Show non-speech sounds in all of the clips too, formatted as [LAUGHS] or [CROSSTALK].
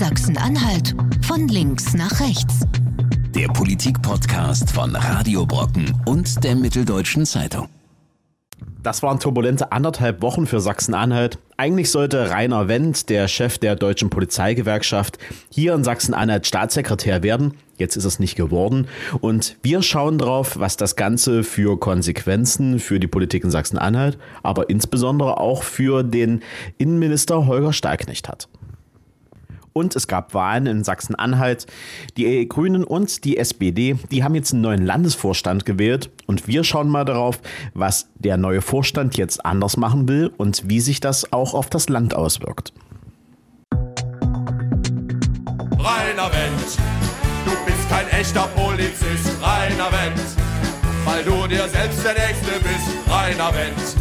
Sachsen-Anhalt von links nach rechts. Der Politik-Podcast von Radio Brocken und der Mitteldeutschen Zeitung. Das waren turbulente anderthalb Wochen für Sachsen-Anhalt. Eigentlich sollte Rainer Wendt, der Chef der deutschen Polizeigewerkschaft, hier in Sachsen-Anhalt Staatssekretär werden. Jetzt ist es nicht geworden. Und wir schauen drauf, was das Ganze für Konsequenzen für die Politik in Sachsen-Anhalt, aber insbesondere auch für den Innenminister Holger Stahlknecht hat. Und es gab Wahlen in Sachsen-Anhalt. Die Grünen und die SPD, die haben jetzt einen neuen Landesvorstand gewählt. Und wir schauen mal darauf, was der neue Vorstand jetzt anders machen will und wie sich das auch auf das Land auswirkt. Rainer Wendt, du bist kein echter Polizist, Rainer Wendt, weil du dir selbst der Nächste bist, Rainer Wendt.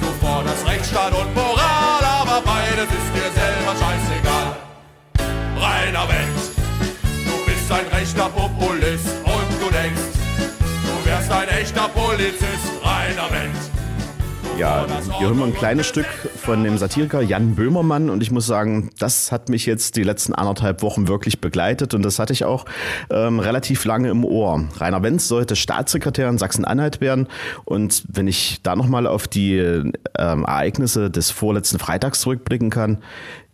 Du forderst Rechtsstaat und Moral, aber beides ist dir selber scheißegal. Ein rechter Populist und du denkst, du wärst ein echter Polizist, Rainer Wendt. Ja, hier hören wir ein kleines Stück von dem Satiriker Jan Böhmermann und ich muss sagen, das hat mich jetzt die letzten anderthalb Wochen wirklich begleitet und das hatte ich auch ähm, relativ lange im Ohr. Rainer Wenz sollte Staatssekretär in Sachsen-Anhalt werden und wenn ich da nochmal auf die ähm, Ereignisse des vorletzten Freitags zurückblicken kann,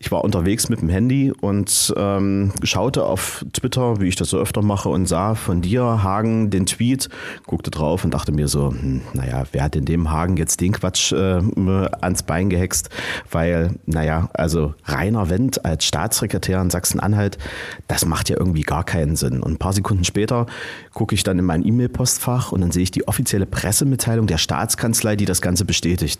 ich war unterwegs mit dem Handy und ähm, schaute auf Twitter, wie ich das so öfter mache, und sah von dir, Hagen, den Tweet, guckte drauf und dachte mir so, hm, naja, wer hat in dem Hagen jetzt den Quatsch äh, ans Bein gehext? Weil, naja, also Rainer Wendt als Staatssekretär in Sachsen-Anhalt, das macht ja irgendwie gar keinen Sinn. Und ein paar Sekunden später gucke ich dann in mein E-Mail-Postfach und dann sehe ich die offizielle Pressemitteilung der Staatskanzlei, die das Ganze bestätigt.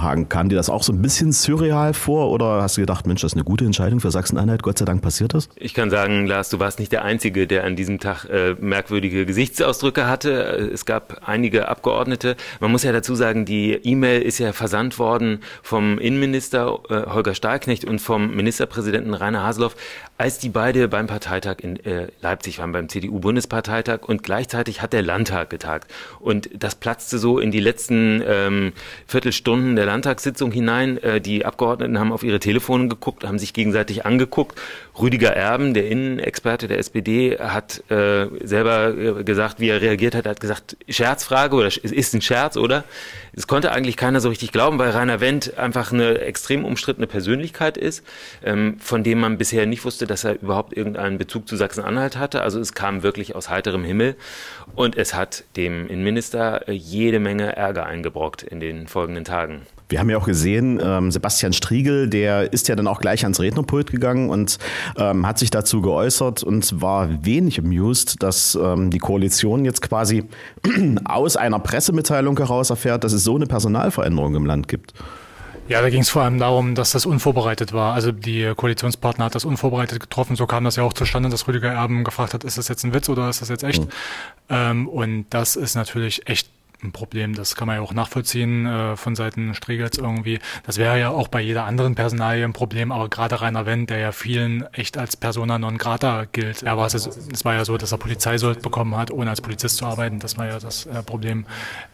Hagen, kam dir das auch so ein bisschen surreal vor oder hast du gedacht, Mensch, Mensch, das ist eine gute Entscheidung für Sachsen-Anhalt. Gott sei Dank passiert das. Ich kann sagen, Lars, du warst nicht der Einzige, der an diesem Tag äh, merkwürdige Gesichtsausdrücke hatte. Es gab einige Abgeordnete. Man muss ja dazu sagen, die E-Mail ist ja versandt worden vom Innenminister äh, Holger Stahlknecht und vom Ministerpräsidenten Rainer Haseloff, als die beide beim Parteitag in äh, Leipzig waren, beim CDU-Bundesparteitag und gleichzeitig hat der Landtag getagt. Und das platzte so in die letzten ähm, Viertelstunden der Landtagssitzung hinein. Äh, die Abgeordneten haben auf ihre Telefone geguckt haben sich gegenseitig angeguckt. Rüdiger Erben, der Innenexperte der SPD, hat äh, selber äh, gesagt, wie er reagiert hat, hat gesagt, Scherzfrage oder ist ein Scherz, oder? Es konnte eigentlich keiner so richtig glauben, weil Rainer Wendt einfach eine extrem umstrittene Persönlichkeit ist, ähm, von dem man bisher nicht wusste, dass er überhaupt irgendeinen Bezug zu Sachsen-Anhalt hatte. Also es kam wirklich aus heiterem Himmel und es hat dem Innenminister äh, jede Menge Ärger eingebrockt in den folgenden Tagen. Wir haben ja auch gesehen, ähm, Sebastian Striegel, der ist ja dann auch gleich ans Rednerpult gegangen und ähm, hat sich dazu geäußert und war wenig amused, dass ähm, die Koalition jetzt quasi [CLEARS THROAT] aus einer Pressemitteilung heraus erfährt, dass es so eine Personalveränderung im Land gibt. Ja, da ging es vor allem darum, dass das unvorbereitet war. Also die Koalitionspartner hat das unvorbereitet getroffen. So kam das ja auch zustande, dass Rüdiger Erben gefragt hat, ist das jetzt ein Witz oder ist das jetzt echt? Mhm. Ähm, und das ist natürlich echt ein Problem. Das kann man ja auch nachvollziehen äh, von Seiten Striegels irgendwie. Das wäre ja auch bei jeder anderen Personalie ein Problem, aber gerade Rainer Wendt, der ja vielen echt als Persona non grata gilt. Er war es, es war ja so, dass er Polizeisold bekommen hat, ohne als Polizist zu arbeiten. Das war ja das äh, Problem.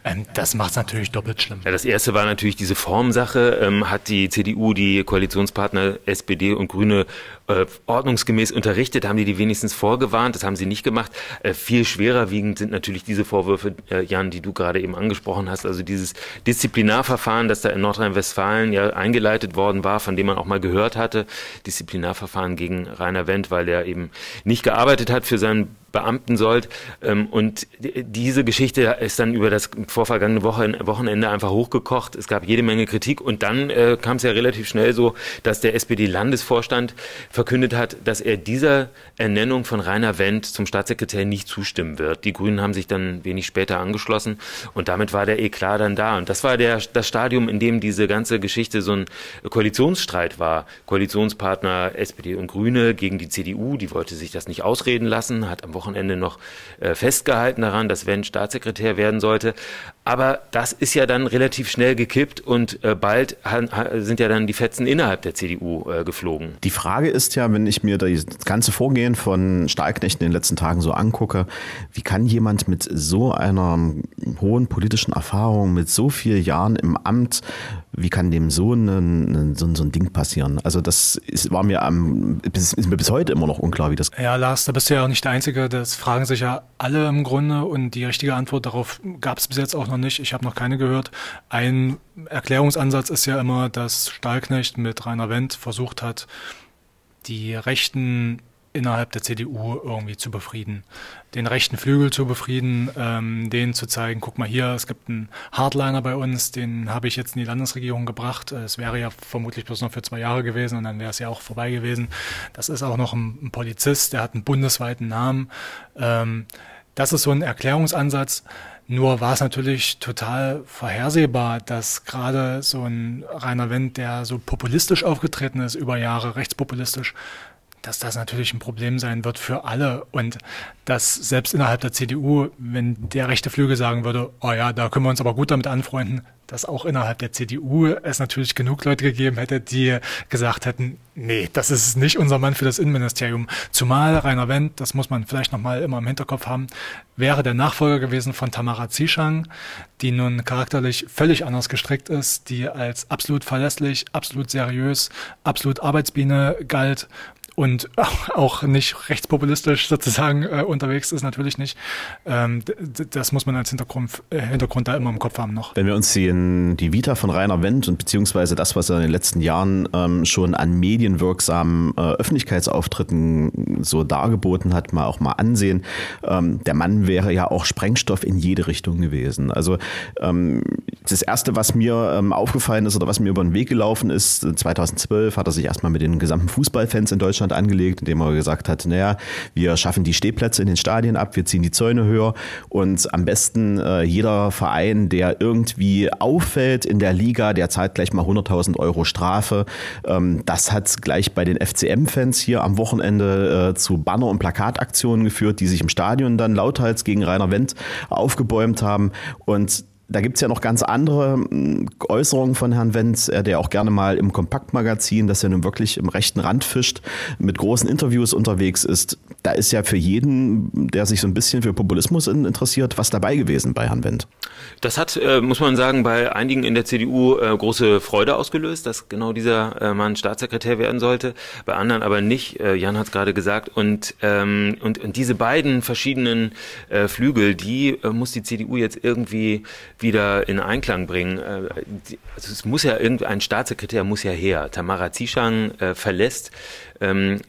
Ähm, das macht es natürlich doppelt schlimm. Ja, das erste war natürlich diese Formsache. Ähm, hat die CDU die Koalitionspartner SPD und Grüne äh, ordnungsgemäß unterrichtet? Haben die die wenigstens vorgewarnt? Das haben sie nicht gemacht. Äh, viel schwerer wiegend sind natürlich diese Vorwürfe, äh, Jan, die du gerade gerade eben angesprochen hast, also dieses Disziplinarverfahren, das da in Nordrhein-Westfalen ja eingeleitet worden war, von dem man auch mal gehört hatte, Disziplinarverfahren gegen Rainer Wendt, weil der eben nicht gearbeitet hat für seinen Beamten sollt. Ähm, und diese Geschichte ist dann über das vorvergangene Wochenende einfach hochgekocht. Es gab jede Menge Kritik und dann äh, kam es ja relativ schnell so, dass der SPD-Landesvorstand verkündet hat, dass er dieser Ernennung von Rainer Wendt zum Staatssekretär nicht zustimmen wird. Die Grünen haben sich dann wenig später angeschlossen und damit war der Eklat dann da. Und das war der, das Stadium, in dem diese ganze Geschichte so ein Koalitionsstreit war. Koalitionspartner SPD und Grüne gegen die CDU, die wollte sich das nicht ausreden lassen, hat am Wochenende noch äh, festgehalten daran, dass Wendt Staatssekretär werden sollte. Aber das ist ja dann relativ schnell gekippt und äh, bald sind ja dann die Fetzen innerhalb der CDU äh, geflogen. Die Frage ist, ja, wenn ich mir das ganze Vorgehen von Stahlknecht in den letzten Tagen so angucke, wie kann jemand mit so einer hohen politischen Erfahrung, mit so vielen Jahren im Amt, wie kann dem so, ein, so, so ein Ding passieren? Also das ist, war mir am, ist, ist mir bis heute immer noch unklar, wie das. Ja, Lars, da bist du ja auch nicht der Einzige. Das fragen sich ja alle im Grunde und die richtige Antwort darauf gab es bis jetzt auch noch nicht. Ich habe noch keine gehört. Ein Erklärungsansatz ist ja immer, dass Stahlknecht mit Rainer Wendt versucht hat, die rechten innerhalb der CDU irgendwie zu befrieden. Den rechten Flügel zu befrieden, ähm, denen zu zeigen, guck mal hier, es gibt einen Hardliner bei uns, den habe ich jetzt in die Landesregierung gebracht. Es wäre ja vermutlich bloß noch für zwei Jahre gewesen und dann wäre es ja auch vorbei gewesen. Das ist auch noch ein, ein Polizist, der hat einen bundesweiten Namen. Ähm, das ist so ein Erklärungsansatz. Nur war es natürlich total vorhersehbar, dass gerade so ein Rainer Wendt, der so populistisch aufgetreten ist über Jahre, rechtspopulistisch, dass das natürlich ein Problem sein wird für alle und dass selbst innerhalb der CDU, wenn der rechte Flügel sagen würde, oh ja, da können wir uns aber gut damit anfreunden, dass auch innerhalb der CDU es natürlich genug Leute gegeben hätte, die gesagt hätten, nee, das ist nicht unser Mann für das Innenministerium. Zumal Rainer Wendt, das muss man vielleicht nochmal immer im Hinterkopf haben, wäre der Nachfolger gewesen von Tamara Zieschang, die nun charakterlich völlig anders gestrickt ist, die als absolut verlässlich, absolut seriös, absolut Arbeitsbiene galt und [LAUGHS] auch nicht rechtspopulistisch sozusagen äh, unterwegs ist, natürlich nicht. Ähm, das muss man als Hintergrund, äh, Hintergrund da immer im Kopf haben noch. Wenn wir uns die, die Vita von Rainer Wendt und beziehungsweise das, was er in den letzten Jahren ähm, schon an medienwirksamen äh, Öffentlichkeitsauftritten so dargeboten hat, mal auch mal ansehen, ähm, der Mann wäre ja auch Sprengstoff in jede Richtung gewesen. Also ähm, das Erste, was mir ähm, aufgefallen ist oder was mir über den Weg gelaufen ist, 2012 hat er sich erstmal mit den gesamten Fußballfans in Deutschland Deutschland angelegt, indem er gesagt hat, naja, wir schaffen die Stehplätze in den Stadien ab, wir ziehen die Zäune höher und am besten äh, jeder Verein, der irgendwie auffällt in der Liga, der zahlt gleich mal 100.000 Euro Strafe. Ähm, das hat gleich bei den FCM-Fans hier am Wochenende äh, zu Banner- und Plakataktionen geführt, die sich im Stadion dann lauthals gegen Rainer Wendt aufgebäumt haben und da gibt's ja noch ganz andere hm, Äußerungen von Herrn Wenz, der auch gerne mal im Kompaktmagazin, das ja nun wirklich im rechten Rand fischt, mit großen Interviews unterwegs ist. Da ist ja für jeden, der sich so ein bisschen für Populismus interessiert, was dabei gewesen bei Herrn Wendt. Das hat, äh, muss man sagen, bei einigen in der CDU äh, große Freude ausgelöst, dass genau dieser äh, Mann Staatssekretär werden sollte, bei anderen aber nicht. Jan hat es gerade gesagt. Und, ähm, und, und diese beiden verschiedenen Flügel, die muss die CDU jetzt irgendwie wieder in Einklang bringen. Also es muss ja irgendein Staatssekretär muss ja her. Tamara Zishang äh, verlässt ähm,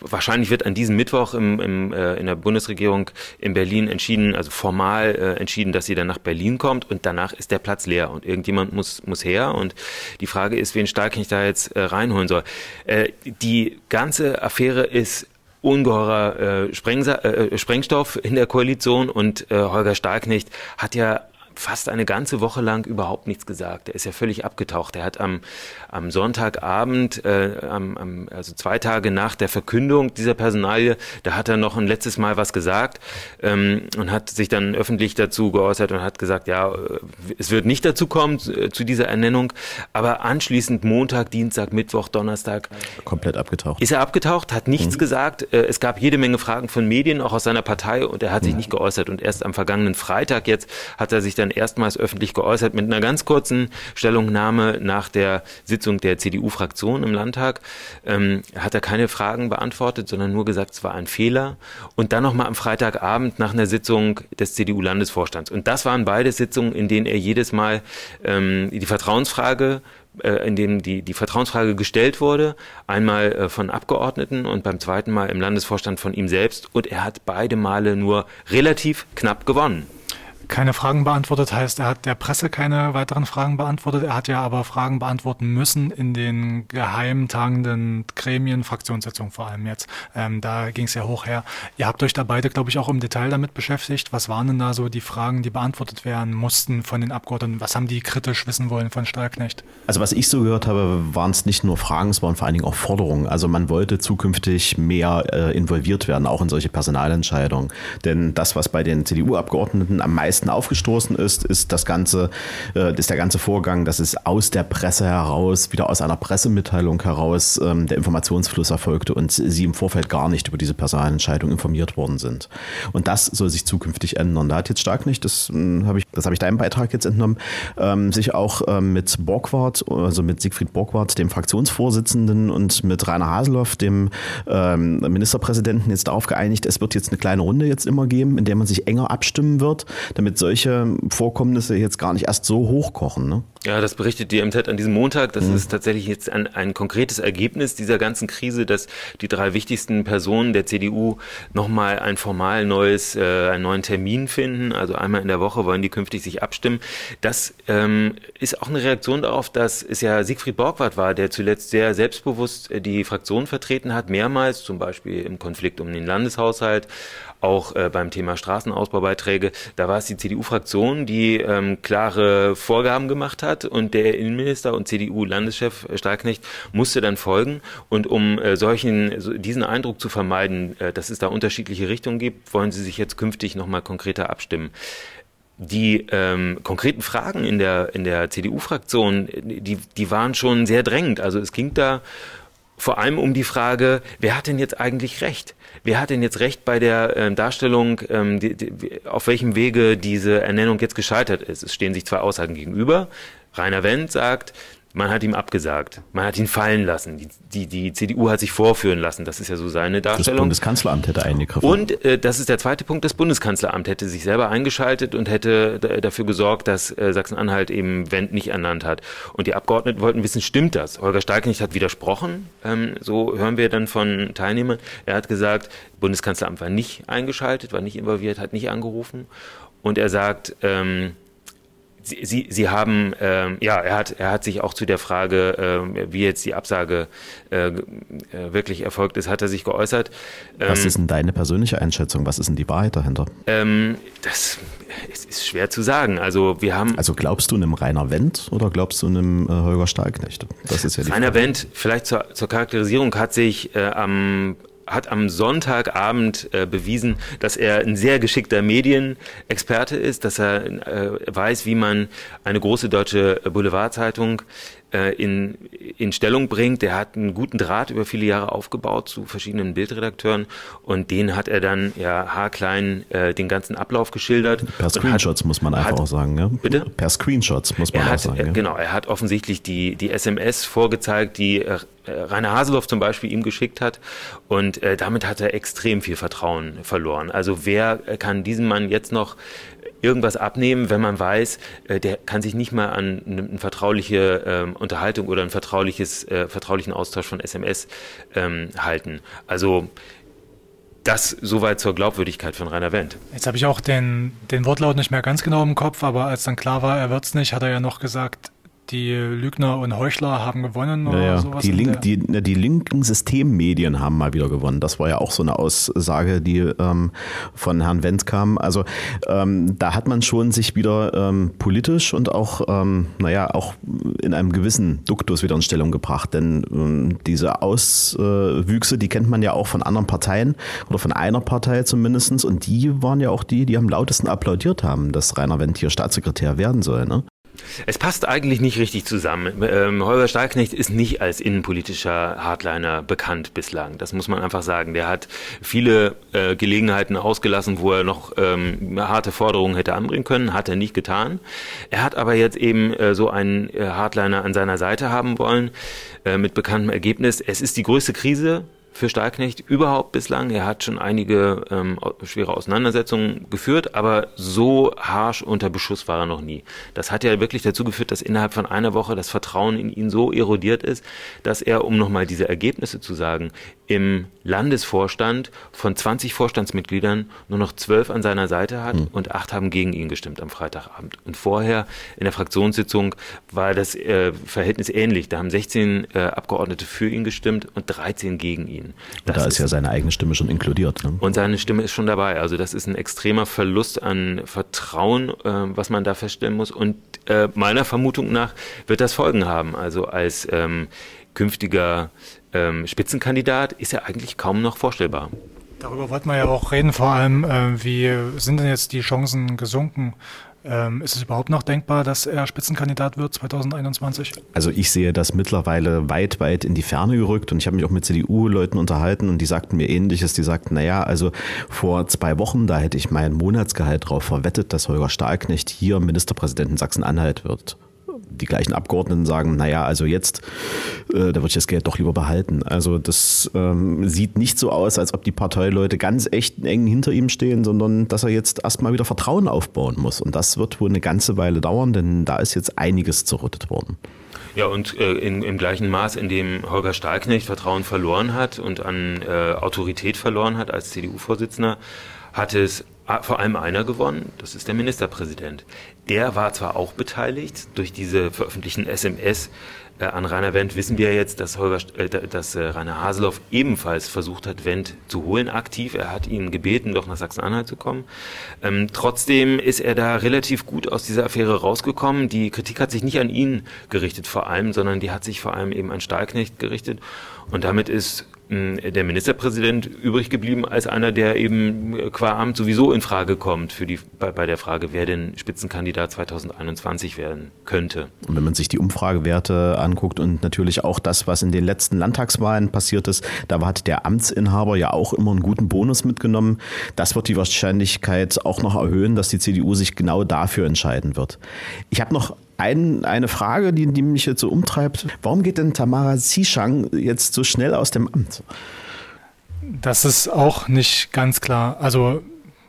wahrscheinlich wird an diesem Mittwoch im, im, äh, in der Bundesregierung in Berlin entschieden, also formal äh, entschieden, dass sie dann nach Berlin kommt und danach ist der Platz leer und irgendjemand muss, muss her und die Frage ist, wen Stahlknecht da jetzt äh, reinholen soll. Äh, die ganze Affäre ist ungeheurer äh, Sprengsa äh, Sprengstoff in der Koalition und äh, Holger Stahlknecht hat ja fast eine ganze Woche lang überhaupt nichts gesagt. Er ist ja völlig abgetaucht. Er hat am, am Sonntagabend, äh, am, am, also zwei Tage nach der Verkündung dieser Personalie, da hat er noch ein letztes Mal was gesagt ähm, und hat sich dann öffentlich dazu geäußert und hat gesagt, ja, äh, es wird nicht dazu kommen, äh, zu dieser Ernennung. Aber anschließend Montag, Dienstag, Mittwoch, Donnerstag. Komplett abgetaucht. Ist er abgetaucht, hat nichts mhm. gesagt. Äh, es gab jede Menge Fragen von Medien, auch aus seiner Partei, und er hat sich mhm. nicht geäußert. Und erst am vergangenen Freitag jetzt hat er sich dann dann erstmals öffentlich geäußert mit einer ganz kurzen Stellungnahme nach der Sitzung der CDU-Fraktion im Landtag. Ähm, hat er keine Fragen beantwortet, sondern nur gesagt, es war ein Fehler. Und dann nochmal am Freitagabend nach einer Sitzung des CDU-Landesvorstands. Und das waren beide Sitzungen, in denen er jedes Mal ähm, die Vertrauensfrage äh, in dem die, die Vertrauensfrage gestellt wurde, einmal äh, von Abgeordneten und beim zweiten Mal im Landesvorstand von ihm selbst. Und er hat beide Male nur relativ knapp gewonnen keine Fragen beantwortet, heißt, er hat der Presse keine weiteren Fragen beantwortet. Er hat ja aber Fragen beantworten müssen in den geheim tagenden Gremien, Fraktionssitzungen vor allem jetzt. Ähm, da ging es ja hoch her. Ihr habt euch da beide, glaube ich, auch im Detail damit beschäftigt. Was waren denn da so die Fragen, die beantwortet werden mussten von den Abgeordneten? Was haben die kritisch wissen wollen von Stahlknecht? Also was ich so gehört habe, waren es nicht nur Fragen, es waren vor allen Dingen auch Forderungen. Also man wollte zukünftig mehr äh, involviert werden, auch in solche Personalentscheidungen. Denn das, was bei den CDU-Abgeordneten am meisten meisten aufgestoßen ist, ist das ganze, äh, ist der ganze Vorgang, dass es aus der Presse heraus, wieder aus einer Pressemitteilung heraus ähm, der Informationsfluss erfolgte und sie im Vorfeld gar nicht über diese Personalentscheidung informiert worden sind. Und das soll sich zukünftig ändern. Da hat jetzt Starknecht, das hm, habe ich, das habe ich deinem Beitrag jetzt entnommen, ähm, sich auch ähm, mit Borgward, also mit Siegfried Borgward, dem Fraktionsvorsitzenden und mit Rainer Haseloff, dem Ministerpräsidenten, jetzt darauf geeinigt, es wird jetzt eine kleine Runde jetzt immer geben, in der man sich enger abstimmen wird, damit solche Vorkommnisse jetzt gar nicht erst so hochkochen. Ne? Ja, das berichtet die MZ an diesem Montag. Das mhm. ist tatsächlich jetzt ein, ein konkretes Ergebnis dieser ganzen Krise, dass die drei wichtigsten Personen der CDU nochmal ein formal neues, äh, einen neuen Termin finden. Also einmal in der Woche wollen die künftig sich abstimmen. Das ähm, ist auch eine Reaktion darauf, dass es ja Siegfried Borgward war, der zuletzt sehr selbstbewusst äh, die Fraktion vertreten hat, mehrmals, zum Beispiel im Konflikt um den Landeshaushalt, auch äh, beim Thema Straßenausbaubeiträge. Da war es die CDU-Fraktion, die ähm, klare Vorgaben gemacht hat und der Innenminister und CDU-Landeschef Stahlknecht musste dann folgen. Und um äh, solchen, so, diesen Eindruck zu vermeiden, äh, dass es da unterschiedliche Richtungen gibt, wollen sie sich jetzt künftig nochmal konkreter abstimmen die ähm, konkreten Fragen in der, in der CDU-Fraktion, die, die waren schon sehr drängend. Also es ging da vor allem um die Frage, wer hat denn jetzt eigentlich recht? Wer hat denn jetzt recht bei der äh, Darstellung, ähm, die, die, auf welchem Wege diese Ernennung jetzt gescheitert ist? Es stehen sich zwei Aussagen gegenüber. Rainer Wendt sagt, man hat ihm abgesagt. Man hat ihn fallen lassen. Die, die, die CDU hat sich vorführen lassen. Das ist ja so seine Darstellung. Das Bundeskanzleramt hätte eingegriffen. Und äh, das ist der zweite Punkt. Das Bundeskanzleramt hätte sich selber eingeschaltet und hätte dafür gesorgt, dass äh, Sachsen-Anhalt eben Wendt nicht ernannt hat. Und die Abgeordneten wollten wissen, stimmt das? Holger Steignicht hat widersprochen. Ähm, so hören wir dann von Teilnehmern. Er hat gesagt, Bundeskanzleramt war nicht eingeschaltet, war nicht involviert, hat nicht angerufen. Und er sagt, ähm, Sie, Sie, Sie haben, ähm, ja, er hat, er hat sich auch zu der Frage, äh, wie jetzt die Absage äh, äh, wirklich erfolgt ist, hat er sich geäußert. Ähm, Was ist denn deine persönliche Einschätzung? Was ist denn die Wahrheit dahinter? Ähm, das ist, ist schwer zu sagen. Also wir haben. Also glaubst du einem Rainer Wendt oder glaubst du einem äh, Holger Stahlknecht? Das ist ja die Rainer Frage. Wendt, vielleicht zur, zur Charakterisierung, hat sich äh, am hat am Sonntagabend äh, bewiesen, dass er ein sehr geschickter Medienexperte ist, dass er äh, weiß, wie man eine große deutsche Boulevardzeitung in, in Stellung bringt. Der hat einen guten Draht über viele Jahre aufgebaut zu verschiedenen Bildredakteuren und den hat er dann ja haarklein äh, den ganzen Ablauf geschildert. Per Screenshots hat, muss man einfach hat, auch sagen. Ja? Bitte? Per Screenshots muss man er auch hat, sagen. Ja? Genau, er hat offensichtlich die, die SMS vorgezeigt, die äh, Rainer Haseloff zum Beispiel ihm geschickt hat und äh, damit hat er extrem viel Vertrauen verloren. Also wer kann diesem Mann jetzt noch irgendwas abnehmen, wenn man weiß, äh, der kann sich nicht mal an eine vertrauliche ähm, Unterhaltung oder einen vertrauliches, äh, vertraulichen Austausch von SMS ähm, halten. Also das soweit zur Glaubwürdigkeit von Rainer Wendt. Jetzt habe ich auch den, den Wortlaut nicht mehr ganz genau im Kopf, aber als dann klar war, er wird es nicht, hat er ja noch gesagt, die Lügner und Heuchler haben gewonnen oder ja, sowas. Die, Link, die, die, linken Systemmedien haben mal wieder gewonnen. Das war ja auch so eine Aussage, die ähm, von Herrn Wendt kam. Also ähm, da hat man schon sich wieder ähm, politisch und auch, ähm, naja, auch in einem gewissen Duktus wieder in Stellung gebracht. Denn ähm, diese Auswüchse, die kennt man ja auch von anderen Parteien oder von einer Partei zumindest. Und die waren ja auch die, die am lautesten applaudiert haben, dass Rainer Wendt hier Staatssekretär werden soll. Ne? Es passt eigentlich nicht richtig zusammen. Ähm, Holger Stahlknecht ist nicht als innenpolitischer Hardliner bekannt bislang. Das muss man einfach sagen. Der hat viele äh, Gelegenheiten ausgelassen, wo er noch ähm, harte Forderungen hätte anbringen können, hat er nicht getan. Er hat aber jetzt eben äh, so einen äh, Hardliner an seiner Seite haben wollen, äh, mit bekanntem Ergebnis. Es ist die größte Krise für Stahlknecht überhaupt bislang. Er hat schon einige ähm, schwere Auseinandersetzungen geführt, aber so harsch unter Beschuss war er noch nie. Das hat ja wirklich dazu geführt, dass innerhalb von einer Woche das Vertrauen in ihn so erodiert ist, dass er, um nochmal diese Ergebnisse zu sagen, im Landesvorstand von 20 Vorstandsmitgliedern nur noch zwölf an seiner Seite hat mhm. und acht haben gegen ihn gestimmt am Freitagabend. Und vorher in der Fraktionssitzung war das äh, Verhältnis ähnlich. Da haben 16 äh, Abgeordnete für ihn gestimmt und 13 gegen ihn. Das da ist, ist ja seine eigene Stimme schon inkludiert. Ne? Und seine Stimme ist schon dabei. Also das ist ein extremer Verlust an Vertrauen, äh, was man da feststellen muss. Und äh, meiner Vermutung nach wird das Folgen haben. Also als ähm, künftiger ähm, Spitzenkandidat ist er eigentlich kaum noch vorstellbar. Darüber wollten wir ja auch reden, vor allem, äh, wie sind denn jetzt die Chancen gesunken? Ähm, ist es überhaupt noch denkbar, dass er Spitzenkandidat wird 2021? Also ich sehe das mittlerweile weit, weit in die Ferne gerückt und ich habe mich auch mit CDU-Leuten unterhalten und die sagten mir ähnliches. Die sagten, naja, also vor zwei Wochen, da hätte ich mein Monatsgehalt darauf verwettet, dass Holger Stahlknecht hier Ministerpräsident in Sachsen-Anhalt wird die gleichen Abgeordneten sagen, naja, also jetzt, äh, da würde ich das Geld doch lieber behalten. Also das ähm, sieht nicht so aus, als ob die Parteileute ganz echt eng hinter ihm stehen, sondern dass er jetzt erstmal wieder Vertrauen aufbauen muss. Und das wird wohl eine ganze Weile dauern, denn da ist jetzt einiges zerrüttet worden. Ja, und äh, in, im gleichen Maß, in dem Holger Stahlknecht Vertrauen verloren hat und an äh, Autorität verloren hat als CDU-Vorsitzender, hat es vor allem einer gewonnen, das ist der Ministerpräsident. Der war zwar auch beteiligt durch diese veröffentlichten SMS äh, an Rainer Wendt, wissen wir jetzt, dass, Holger, äh, dass äh, Rainer Haseloff ebenfalls versucht hat, Wendt zu holen, aktiv. Er hat ihn gebeten, doch nach Sachsen-Anhalt zu kommen. Ähm, trotzdem ist er da relativ gut aus dieser Affäre rausgekommen. Die Kritik hat sich nicht an ihn gerichtet vor allem, sondern die hat sich vor allem eben an Stahlknecht gerichtet. Und damit ist der Ministerpräsident übrig geblieben als einer, der eben qua Amt sowieso in Frage kommt für die, bei, bei der Frage, wer denn Spitzenkandidat 2021 werden könnte. Und wenn man sich die Umfragewerte anguckt und natürlich auch das, was in den letzten Landtagswahlen passiert ist, da hat der Amtsinhaber ja auch immer einen guten Bonus mitgenommen. Das wird die Wahrscheinlichkeit auch noch erhöhen, dass die CDU sich genau dafür entscheiden wird. Ich habe noch ein, eine Frage, die, die mich jetzt so umtreibt. Warum geht denn Tamara Zishang jetzt so schnell aus dem Amt? Das ist auch nicht ganz klar. Also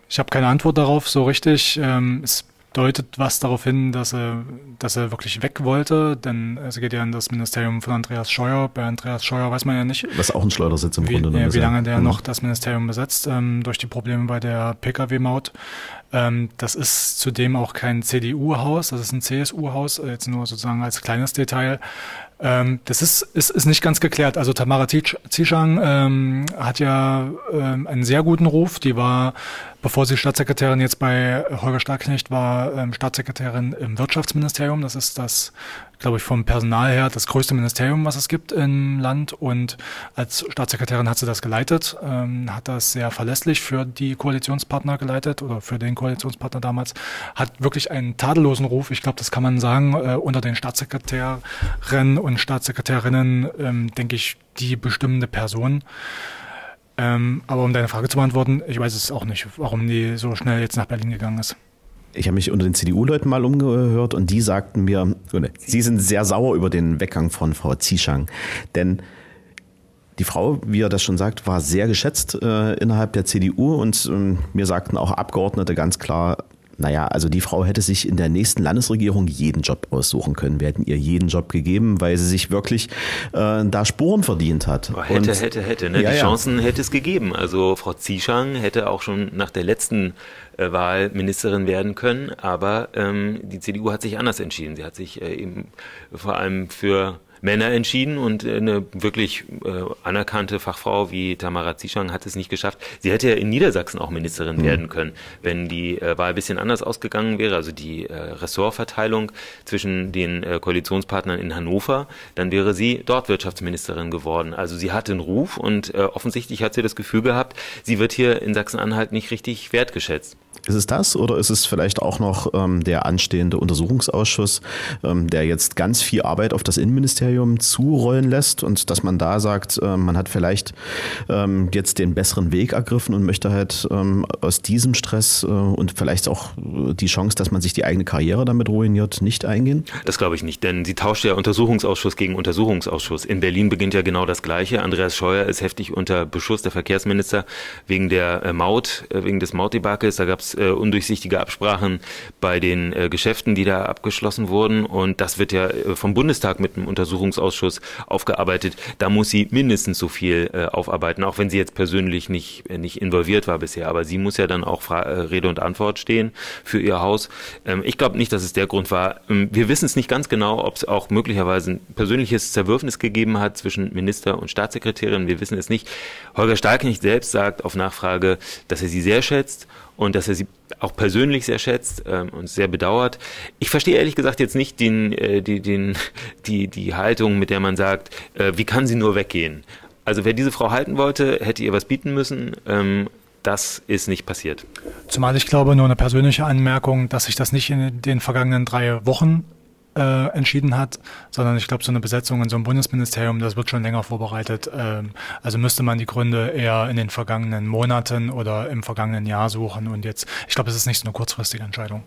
ich habe keine Antwort darauf so richtig. Ähm, es deutet was darauf hin, dass er, dass er wirklich weg wollte, denn es geht ja in das Ministerium von Andreas Scheuer. Bei Andreas Scheuer weiß man ja nicht. Was auch ein Schleudersitz im wie, Grunde ja, Wie lange der mhm. noch das Ministerium besetzt, ähm, durch die Probleme bei der Pkw-Maut. Ähm, das ist zudem auch kein CDU-Haus, das ist ein CSU-Haus, äh, jetzt nur sozusagen als kleines Detail. Ähm, das ist, ist, ist nicht ganz geklärt. Also Tamara Zishang ähm, hat ja ähm, einen sehr guten Ruf. Die war, bevor sie Staatssekretärin jetzt bei Holger Starknecht war, ähm, Staatssekretärin im Wirtschaftsministerium. Das ist das glaube ich, vom Personal her das größte Ministerium, was es gibt im Land. Und als Staatssekretärin hat sie das geleitet, ähm, hat das sehr verlässlich für die Koalitionspartner geleitet oder für den Koalitionspartner damals, hat wirklich einen tadellosen Ruf. Ich glaube, das kann man sagen, äh, unter den Staatssekretärinnen und Staatssekretärinnen, ähm, denke ich, die bestimmende Person. Ähm, aber um deine Frage zu beantworten, ich weiß es auch nicht, warum die so schnell jetzt nach Berlin gegangen ist ich habe mich unter den CDU-Leuten mal umgehört und die sagten mir, sie sind sehr sauer über den Weggang von Frau Zishang. Denn die Frau, wie er das schon sagt, war sehr geschätzt äh, innerhalb der CDU und ähm, mir sagten auch Abgeordnete ganz klar, naja, also die Frau hätte sich in der nächsten Landesregierung jeden Job aussuchen können. Wir hätten ihr jeden Job gegeben, weil sie sich wirklich äh, da Spuren verdient hat. Hätte, und, hätte, hätte. Ne? Ja, die Chancen hätte es gegeben. Also Frau Zieschang hätte auch schon nach der letzten äh, Wahl Ministerin werden können, aber ähm, die CDU hat sich anders entschieden. Sie hat sich äh, eben vor allem für Männer entschieden und äh, eine wirklich äh, anerkannte Fachfrau wie Tamara Zishang hat es nicht geschafft. Sie hätte ja in Niedersachsen auch Ministerin mhm. werden können, wenn die äh, Wahl ein bisschen anders ausgegangen wäre, also die äh, Ressortverteilung zwischen den äh, Koalitionspartnern in Hannover, dann wäre sie dort Wirtschaftsministerin geworden. Also sie hatte einen Ruf und äh, offensichtlich hat sie das Gefühl gehabt, sie wird hier in Sachsen-Anhalt nicht richtig wertgeschätzt. Ist es das oder ist es vielleicht auch noch ähm, der anstehende Untersuchungsausschuss, ähm, der jetzt ganz viel Arbeit auf das Innenministerium zurollen lässt und dass man da sagt, äh, man hat vielleicht ähm, jetzt den besseren Weg ergriffen und möchte halt ähm, aus diesem Stress äh, und vielleicht auch die Chance, dass man sich die eigene Karriere damit ruiniert, nicht eingehen? Das glaube ich nicht, denn sie tauscht ja Untersuchungsausschuss gegen Untersuchungsausschuss. In Berlin beginnt ja genau das Gleiche. Andreas Scheuer ist heftig unter Beschuss der Verkehrsminister wegen der äh, Maut, äh, wegen des Mautdebakels. Da gab es äh, undurchsichtige Absprachen bei den äh, Geschäften, die da abgeschlossen wurden. Und das wird ja äh, vom Bundestag mit einem Untersuchungsausschuss aufgearbeitet. Da muss sie mindestens so viel äh, aufarbeiten, auch wenn sie jetzt persönlich nicht, äh, nicht involviert war bisher. Aber sie muss ja dann auch Fra äh, Rede und Antwort stehen für ihr Haus. Ähm, ich glaube nicht, dass es der Grund war. Ähm, wir wissen es nicht ganz genau, ob es auch möglicherweise ein persönliches Zerwürfnis gegeben hat zwischen Minister und Staatssekretärin. Wir wissen es nicht. Holger Starknecht selbst sagt auf Nachfrage, dass er sie sehr schätzt und dass er sie auch persönlich sehr schätzt ähm, und sehr bedauert. Ich verstehe ehrlich gesagt jetzt nicht den, äh, die, den, [LAUGHS] die, die Haltung, mit der man sagt, äh, wie kann sie nur weggehen? Also wer diese Frau halten wollte, hätte ihr was bieten müssen. Ähm, das ist nicht passiert. Zumal ich glaube, nur eine persönliche Anmerkung, dass sich das nicht in den vergangenen drei Wochen äh, entschieden hat, sondern ich glaube, so eine Besetzung in so einem Bundesministerium, das wird schon länger vorbereitet. Ähm, also müsste man die Gründe eher in den vergangenen Monaten oder im vergangenen Jahr suchen. Und jetzt, ich glaube, es ist nicht so eine kurzfristige Entscheidung.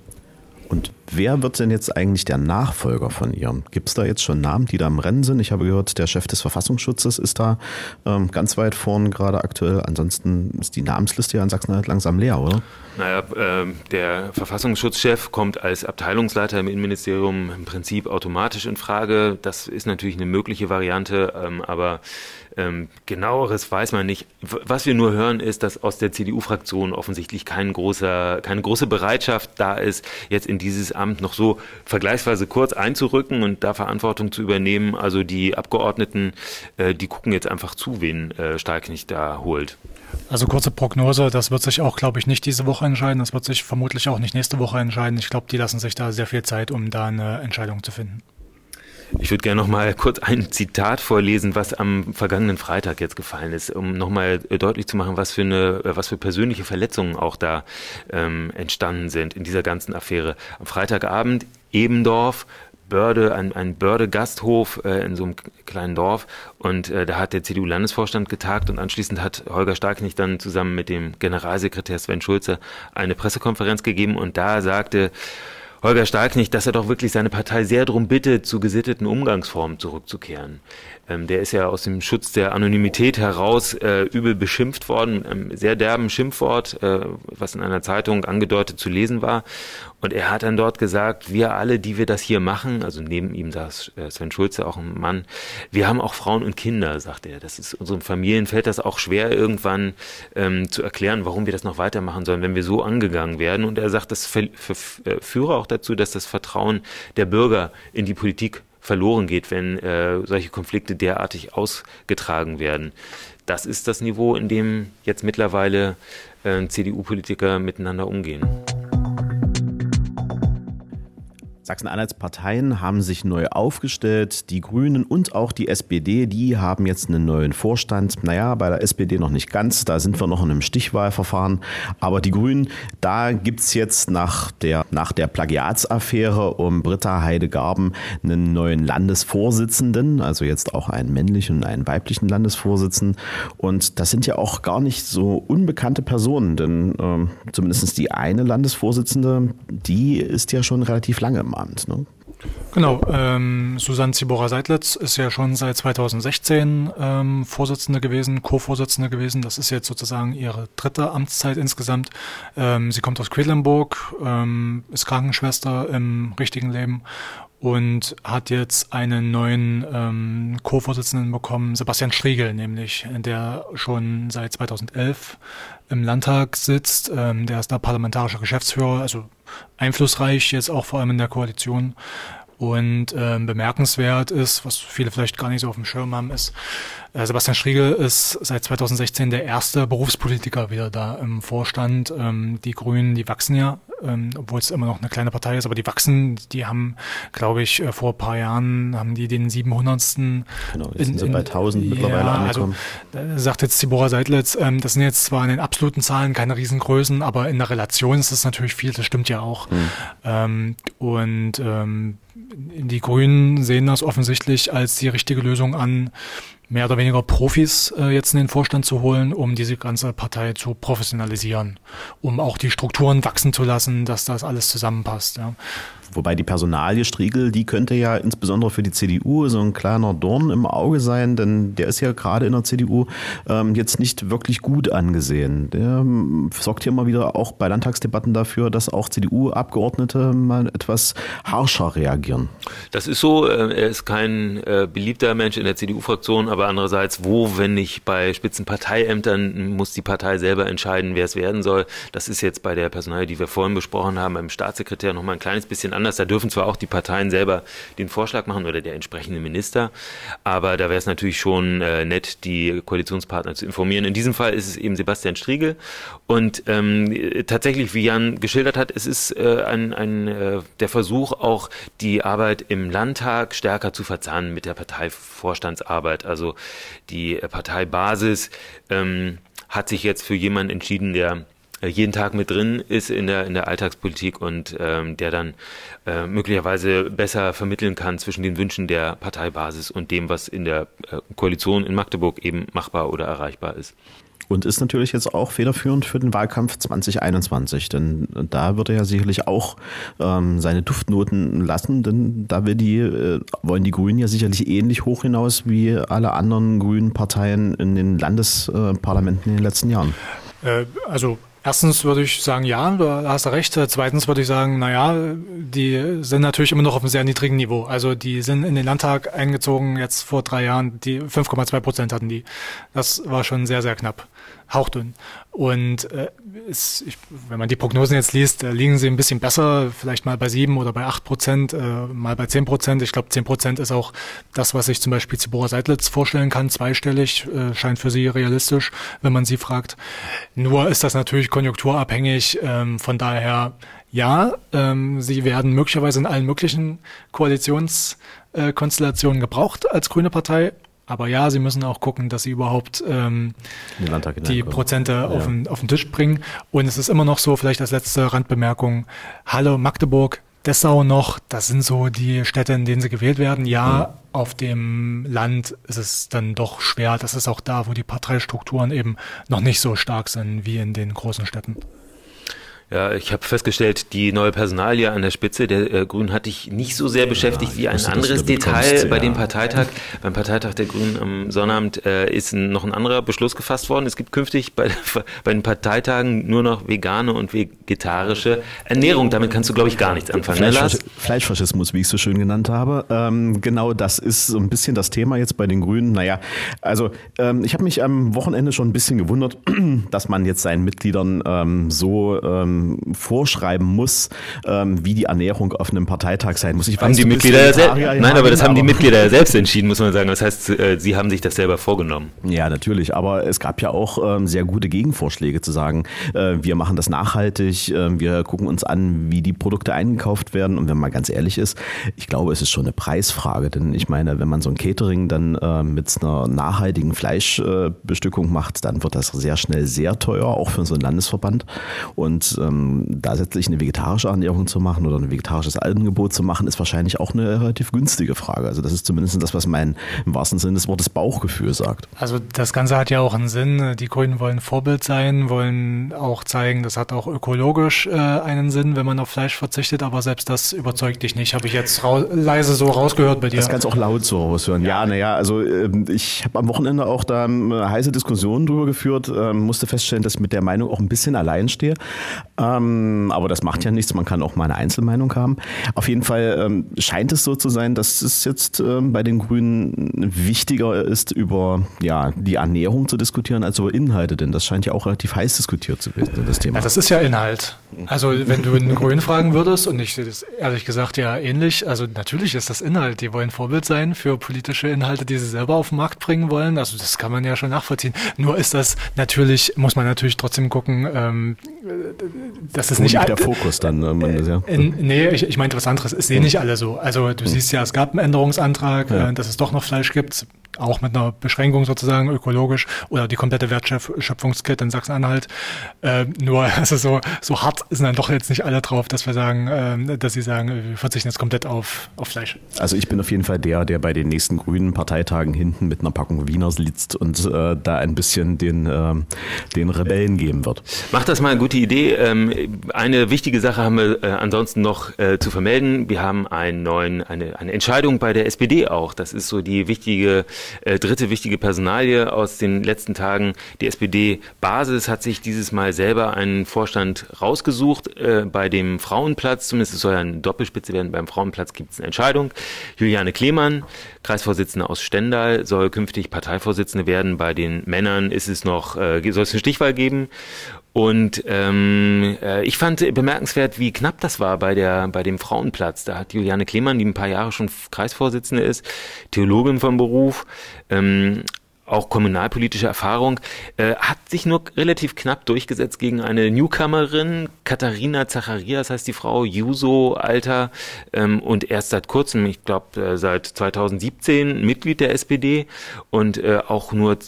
Und wer wird denn jetzt eigentlich der Nachfolger von ihr? Gibt es da jetzt schon Namen, die da im Rennen sind? Ich habe gehört, der Chef des Verfassungsschutzes ist da ähm, ganz weit vorn gerade aktuell. Ansonsten ist die Namensliste ja in Sachsen halt langsam leer, oder? Naja, äh, der Verfassungsschutzchef kommt als Abteilungsleiter im Innenministerium im Prinzip automatisch in Frage. Das ist natürlich eine mögliche Variante, ähm, aber ähm, genaueres weiß man nicht. Was wir nur hören, ist, dass aus der CDU-Fraktion offensichtlich kein großer, keine große Bereitschaft da ist, jetzt in dieses Amt noch so vergleichsweise kurz einzurücken und da Verantwortung zu übernehmen. Also die Abgeordneten, äh, die gucken jetzt einfach zu, wen äh, Starknecht da holt. Also kurze Prognose, das wird sich auch, glaube ich, nicht diese Woche entscheiden. Das wird sich vermutlich auch nicht nächste Woche entscheiden. Ich glaube, die lassen sich da sehr viel Zeit, um da eine Entscheidung zu finden. Ich würde gerne noch mal kurz ein Zitat vorlesen, was am vergangenen Freitag jetzt gefallen ist, um noch mal deutlich zu machen, was für eine, was für persönliche Verletzungen auch da ähm, entstanden sind in dieser ganzen Affäre. Am Freitagabend Ebendorf, Börde, ein, ein Börde-Gasthof äh, in so einem kleinen Dorf. Und äh, da hat der CDU-Landesvorstand getagt und anschließend hat Holger Starknecht dann zusammen mit dem Generalsekretär Sven Schulze eine Pressekonferenz gegeben und da sagte Holger Starknecht, dass er doch wirklich seine Partei sehr darum bittet, zu gesitteten Umgangsformen zurückzukehren. Ähm, der ist ja aus dem Schutz der Anonymität heraus äh, übel beschimpft worden, einem sehr derben Schimpfwort, äh, was in einer Zeitung angedeutet zu lesen war. Und er hat dann dort gesagt, wir alle, die wir das hier machen, also neben ihm saß äh, Sven Schulze, auch ein Mann, wir haben auch Frauen und Kinder, sagt er. Das ist unseren Familien fällt das auch schwer, irgendwann ähm, zu erklären, warum wir das noch weitermachen sollen, wenn wir so angegangen werden. Und er sagt, das äh, führe auch dazu, dass das Vertrauen der Bürger in die Politik verloren geht, wenn äh, solche Konflikte derartig ausgetragen werden. Das ist das Niveau, in dem jetzt mittlerweile äh, CDU-Politiker miteinander umgehen. Sachsen-Anhalts-Parteien haben sich neu aufgestellt. Die Grünen und auch die SPD, die haben jetzt einen neuen Vorstand. Naja, bei der SPD noch nicht ganz. Da sind wir noch in einem Stichwahlverfahren. Aber die Grünen, da gibt es jetzt nach der, nach der Plagiatsaffäre um Britta Heidegarben einen neuen Landesvorsitzenden. Also jetzt auch einen männlichen und einen weiblichen Landesvorsitzenden. Und das sind ja auch gar nicht so unbekannte Personen, denn ähm, zumindest die eine Landesvorsitzende, die ist ja schon relativ lange im Amt. Ne? Genau, ähm, Susanne Zibora-Seidlitz ist ja schon seit 2016 ähm, Vorsitzende gewesen, Co-Vorsitzende gewesen. Das ist jetzt sozusagen ihre dritte Amtszeit insgesamt. Ähm, sie kommt aus Quedlinburg, ähm, ist Krankenschwester im richtigen Leben und hat jetzt einen neuen ähm, Co-Vorsitzenden bekommen, Sebastian Striegel nämlich, der schon seit 2011 im Landtag sitzt. Ähm, der ist da parlamentarischer Geschäftsführer, also einflussreich jetzt auch vor allem in der Koalition. Und ähm, bemerkenswert ist, was viele vielleicht gar nicht so auf dem Schirm haben, ist, äh, Sebastian Striegel ist seit 2016 der erste Berufspolitiker wieder da im Vorstand. Ähm, die Grünen, die wachsen ja ähm, obwohl es immer noch eine kleine Partei ist, aber die wachsen, die haben, glaube ich, äh, vor ein paar Jahren haben die den 700. Genau, jetzt sind sie bei 1000 ja, mittlerweile also, angekommen. Also, sagt jetzt Zibora Seidlitz, ähm, das sind jetzt zwar in den absoluten Zahlen keine Riesengrößen, aber in der Relation ist das natürlich viel, das stimmt ja auch. Mhm. Ähm, und ähm, die Grünen sehen das offensichtlich als die richtige Lösung an, mehr oder weniger Profis äh, jetzt in den Vorstand zu holen, um diese ganze Partei zu professionalisieren, um auch die Strukturen wachsen zu lassen, dass das alles zusammenpasst. Ja. Wobei die Personalie Striegel, die könnte ja insbesondere für die CDU so ein kleiner Dorn im Auge sein, denn der ist ja gerade in der CDU ähm, jetzt nicht wirklich gut angesehen. Der ähm, sorgt hier immer wieder auch bei Landtagsdebatten dafür, dass auch CDU-Abgeordnete mal etwas harscher reagieren. Das ist so. Äh, er ist kein äh, beliebter Mensch in der CDU-Fraktion, aber andererseits, wo, wenn nicht bei Spitzenparteiämtern, muss die Partei selber entscheiden, wer es werden soll. Das ist jetzt bei der Personalie, die wir vorhin besprochen haben, beim Staatssekretär noch mal ein kleines bisschen anders. Da dürfen zwar auch die Parteien selber den Vorschlag machen oder der entsprechende Minister, aber da wäre es natürlich schon äh, nett, die Koalitionspartner zu informieren. In diesem Fall ist es eben Sebastian Striegel und ähm, tatsächlich, wie Jan geschildert hat, es ist äh, ein, ein, äh, der Versuch auch die Arbeit im Landtag stärker zu verzahnen mit der Parteivorstandsarbeit. Also die Parteibasis ähm, hat sich jetzt für jemanden entschieden, der jeden Tag mit drin ist in der, in der Alltagspolitik und ähm, der dann äh, möglicherweise besser vermitteln kann zwischen den Wünschen der Parteibasis und dem, was in der äh, Koalition in Magdeburg eben machbar oder erreichbar ist. Und ist natürlich jetzt auch federführend für den Wahlkampf 2021, denn da wird er ja sicherlich auch ähm, seine Duftnoten lassen, denn da will die, äh, wollen die Grünen ja sicherlich ähnlich hoch hinaus wie alle anderen grünen Parteien in den Landesparlamenten in den letzten Jahren. Äh, also Erstens würde ich sagen, ja, du hast recht. Zweitens würde ich sagen, naja, die sind natürlich immer noch auf einem sehr niedrigen Niveau. Also die sind in den Landtag eingezogen jetzt vor drei Jahren, die 5,2 Prozent hatten die. Das war schon sehr, sehr knapp hauchdünn. Und äh, ist, ich, wenn man die Prognosen jetzt liest, äh, liegen sie ein bisschen besser, vielleicht mal bei sieben oder bei acht Prozent, äh, mal bei zehn Prozent. Ich glaube, zehn Prozent ist auch das, was sich zum Beispiel Zibora Seidlitz vorstellen kann. Zweistellig äh, scheint für sie realistisch, wenn man sie fragt. Nur ist das natürlich konjunkturabhängig. Ähm, von daher, ja, ähm, sie werden möglicherweise in allen möglichen Koalitionskonstellationen gebraucht als grüne Partei aber ja, sie müssen auch gucken, dass sie überhaupt ähm, die Prozente ja. auf, den, auf den Tisch bringen. Und es ist immer noch so, vielleicht als letzte Randbemerkung, Halle, Magdeburg, Dessau noch, das sind so die Städte, in denen sie gewählt werden. Ja, mhm. auf dem Land ist es dann doch schwer. Das ist auch da, wo die Parteistrukturen eben noch nicht so stark sind wie in den großen Städten. Ja, ich habe festgestellt, die neue Personalie an der Spitze der äh, Grünen hat dich nicht so sehr beschäftigt ja, wie ein anderes Detail ja. bei dem Parteitag. Beim Parteitag der Grünen am Sonnabend äh, ist ein, noch ein anderer Beschluss gefasst worden. Es gibt künftig bei, [LAUGHS] bei den Parteitagen nur noch vegane und vegetarische Ernährung. Damit kannst du, glaube ich, gar nichts anfangen. Ne, Fleisch, ne, Fleischfaschismus, wie ich es so schön genannt habe. Ähm, genau das ist so ein bisschen das Thema jetzt bei den Grünen. Naja, also ähm, ich habe mich am Wochenende schon ein bisschen gewundert, [CLEARS THROAT] dass man jetzt seinen Mitgliedern ähm, so ähm, vorschreiben muss, ähm, wie die Ernährung auf einem Parteitag sein muss. Ich haben weiß, die Mitglieder ja Nein, aber das haben die Mitglieder ja selbst entschieden, muss man sagen. Das heißt, äh, sie haben sich das selber vorgenommen. Ja, natürlich. Aber es gab ja auch ähm, sehr gute Gegenvorschläge zu sagen, äh, wir machen das nachhaltig, äh, wir gucken uns an, wie die Produkte eingekauft werden. Und wenn man ganz ehrlich ist, ich glaube, es ist schon eine Preisfrage. Denn ich meine, wenn man so ein Catering dann äh, mit einer nachhaltigen Fleischbestückung macht, dann wird das sehr schnell sehr teuer, auch für so einen Landesverband. Und ähm, da letztlich eine vegetarische Ernährung zu machen oder ein vegetarisches Angebot zu machen, ist wahrscheinlich auch eine relativ günstige Frage. Also das ist zumindest das, was mein im wahrsten Sinne des Wortes Bauchgefühl sagt. Also das Ganze hat ja auch einen Sinn. Die Grünen wollen Vorbild sein, wollen auch zeigen, das hat auch ökologisch äh, einen Sinn, wenn man auf Fleisch verzichtet, aber selbst das überzeugt dich nicht. Habe ich jetzt leise so rausgehört bei dir. Das kannst du auch laut so raushören. Ja, naja, also äh, ich habe am Wochenende auch da äh, heiße Diskussionen drüber geführt, äh, musste feststellen, dass ich mit der Meinung auch ein bisschen allein stehe. Ähm, aber das macht ja nichts, man kann auch mal eine Einzelmeinung haben. Auf jeden Fall ähm, scheint es so zu sein, dass es jetzt ähm, bei den Grünen wichtiger ist, über ja, die Ernährung zu diskutieren, als über Inhalte, denn das scheint ja auch relativ heiß diskutiert zu werden, das Thema. Ja, das ist ja Inhalt. Also wenn du einen Grünen fragen würdest, und ich sehe das ehrlich gesagt ja ähnlich, also natürlich ist das Inhalt, die wollen Vorbild sein für politische Inhalte, die sie selber auf den Markt bringen wollen, also das kann man ja schon nachvollziehen. Nur ist das natürlich, muss man natürlich trotzdem gucken, ähm, das ist Wo nicht der Fokus dann. Äh, ja. in, nee, ich, ich meinte was anderes. Es sehen nicht alle so. Also du siehst ja, es gab einen Änderungsantrag, ja. äh, dass es doch noch Fleisch gibt auch mit einer Beschränkung sozusagen ökologisch oder die komplette Wertschöpfungskette in Sachsen-Anhalt. Äh, nur [LAUGHS] also so, so hart sind dann doch jetzt nicht alle drauf, dass wir sagen, äh, dass sie sagen, wir verzichten jetzt komplett auf, auf Fleisch. Also ich bin auf jeden Fall der, der bei den nächsten grünen Parteitagen hinten mit einer Packung Wiener sitzt und äh, da ein bisschen den, äh, den Rebellen geben wird. Macht das mal eine gute Idee. Ähm, eine wichtige Sache haben wir äh, ansonsten noch äh, zu vermelden. Wir haben einen neuen, eine, eine Entscheidung bei der SPD auch. Das ist so die wichtige äh, dritte wichtige Personalie aus den letzten Tagen. Die SPD-Basis hat sich dieses Mal selber einen Vorstand rausgesucht. Äh, bei dem Frauenplatz, zumindest es soll ja eine Doppelspitze werden, beim Frauenplatz gibt es eine Entscheidung. Juliane Klemann, Kreisvorsitzende aus Stendal, soll künftig Parteivorsitzende werden. Bei den Männern ist es noch, äh, soll es eine Stichwahl geben. Und ähm, äh, ich fand bemerkenswert, wie knapp das war bei der bei dem Frauenplatz. Da hat Juliane Klemann, die ein paar Jahre schon Kreisvorsitzende ist, Theologin vom Beruf, ähm, auch kommunalpolitische Erfahrung, äh, hat sich nur relativ knapp durchgesetzt gegen eine Newcomerin, Katharina Zacharias heißt die Frau, Juso Alter ähm, und erst seit kurzem, ich glaube äh, seit 2017 Mitglied der SPD und äh, auch nur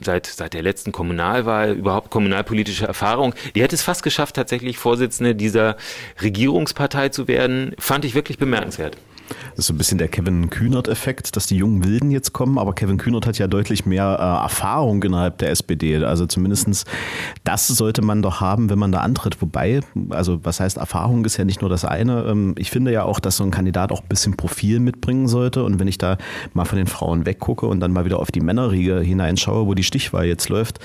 seit, seit der letzten Kommunalwahl überhaupt kommunalpolitische Erfahrung. Die hätte es fast geschafft, tatsächlich Vorsitzende dieser Regierungspartei zu werden. Fand ich wirklich bemerkenswert. Das ist so ein bisschen der Kevin Kühnert-Effekt, dass die jungen Wilden jetzt kommen, aber Kevin Kühnert hat ja deutlich mehr äh, Erfahrung innerhalb der SPD. Also zumindestens das sollte man doch haben, wenn man da antritt. Wobei, also was heißt Erfahrung ist ja nicht nur das eine. Ähm, ich finde ja auch, dass so ein Kandidat auch ein bisschen Profil mitbringen sollte. Und wenn ich da mal von den Frauen weggucke und dann mal wieder auf die Männerriege hineinschaue, wo die Stichwahl jetzt läuft,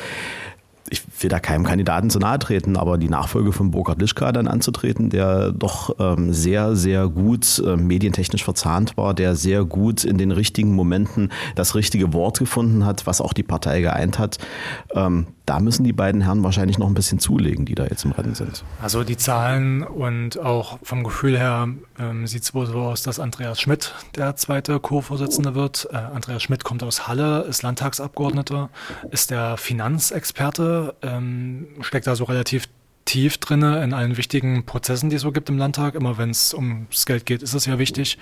ich will da keinem Kandidaten zu nahe treten, aber die Nachfolge von Burkhard Lischka dann anzutreten, der doch ähm, sehr, sehr gut äh, medientechnisch verzahnt war, der sehr gut in den richtigen Momenten das richtige Wort gefunden hat, was auch die Partei geeint hat, ähm, da müssen die beiden Herren wahrscheinlich noch ein bisschen zulegen, die da jetzt im Rennen sind. Also die Zahlen und auch vom Gefühl her ähm, sieht es wohl so aus, dass Andreas Schmidt der zweite Co-Vorsitzende wird. Äh, Andreas Schmidt kommt aus Halle, ist Landtagsabgeordneter, ist der Finanzexperte, ähm, steckt da so relativ tief drin in allen wichtigen Prozessen, die es so gibt im Landtag. Immer wenn es ums Geld geht, ist es ja wichtig.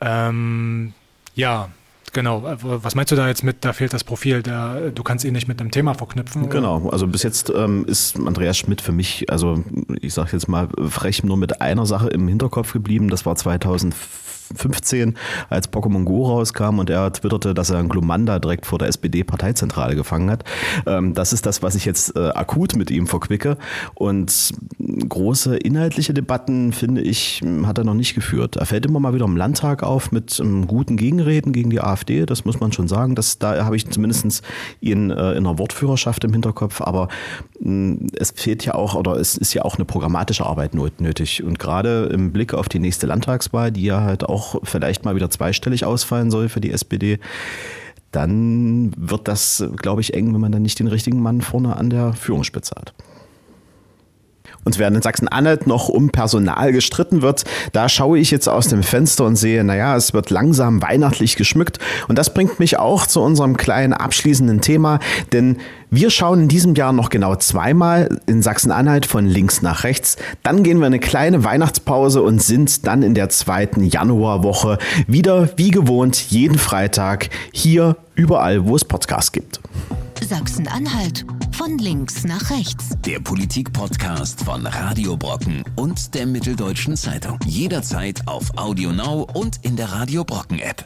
Ähm, ja, Genau, was meinst du da jetzt mit, da fehlt das Profil, der, du kannst ihn nicht mit einem Thema verknüpfen? Genau, also bis jetzt ähm, ist Andreas Schmidt für mich, also ich sage jetzt mal frech, nur mit einer Sache im Hinterkopf geblieben, das war 2004 15, als Pokémon Go rauskam und er twitterte, dass er einen Glumanda direkt vor der SPD-Parteizentrale gefangen hat. Ähm, das ist das, was ich jetzt äh, akut mit ihm verquicke. Und große inhaltliche Debatten, finde ich, hat er noch nicht geführt. Er fällt immer mal wieder im Landtag auf mit um, guten Gegenreden gegen die AfD. Das muss man schon sagen. Das, da habe ich zumindest ihn äh, in einer Wortführerschaft im Hinterkopf. Aber mh, es fehlt ja auch, oder es ist ja auch eine programmatische Arbeit nötig. Und gerade im Blick auf die nächste Landtagswahl, die ja halt auch auch vielleicht mal wieder zweistellig ausfallen soll für die SPD, dann wird das, glaube ich, eng, wenn man dann nicht den richtigen Mann vorne an der Führungsspitze hat. Und während in Sachsen-Anhalt noch um Personal gestritten wird, da schaue ich jetzt aus dem Fenster und sehe, naja, es wird langsam weihnachtlich geschmückt. Und das bringt mich auch zu unserem kleinen abschließenden Thema, denn wir schauen in diesem Jahr noch genau zweimal in Sachsen-Anhalt von links nach rechts. Dann gehen wir eine kleine Weihnachtspause und sind dann in der zweiten Januarwoche wieder wie gewohnt jeden Freitag hier überall, wo es Podcasts gibt. Sachsen-Anhalt von links nach rechts. Der Politik-Podcast von Radio Brocken und der Mitteldeutschen Zeitung. Jederzeit auf Audio Now und in der Radio Brocken App.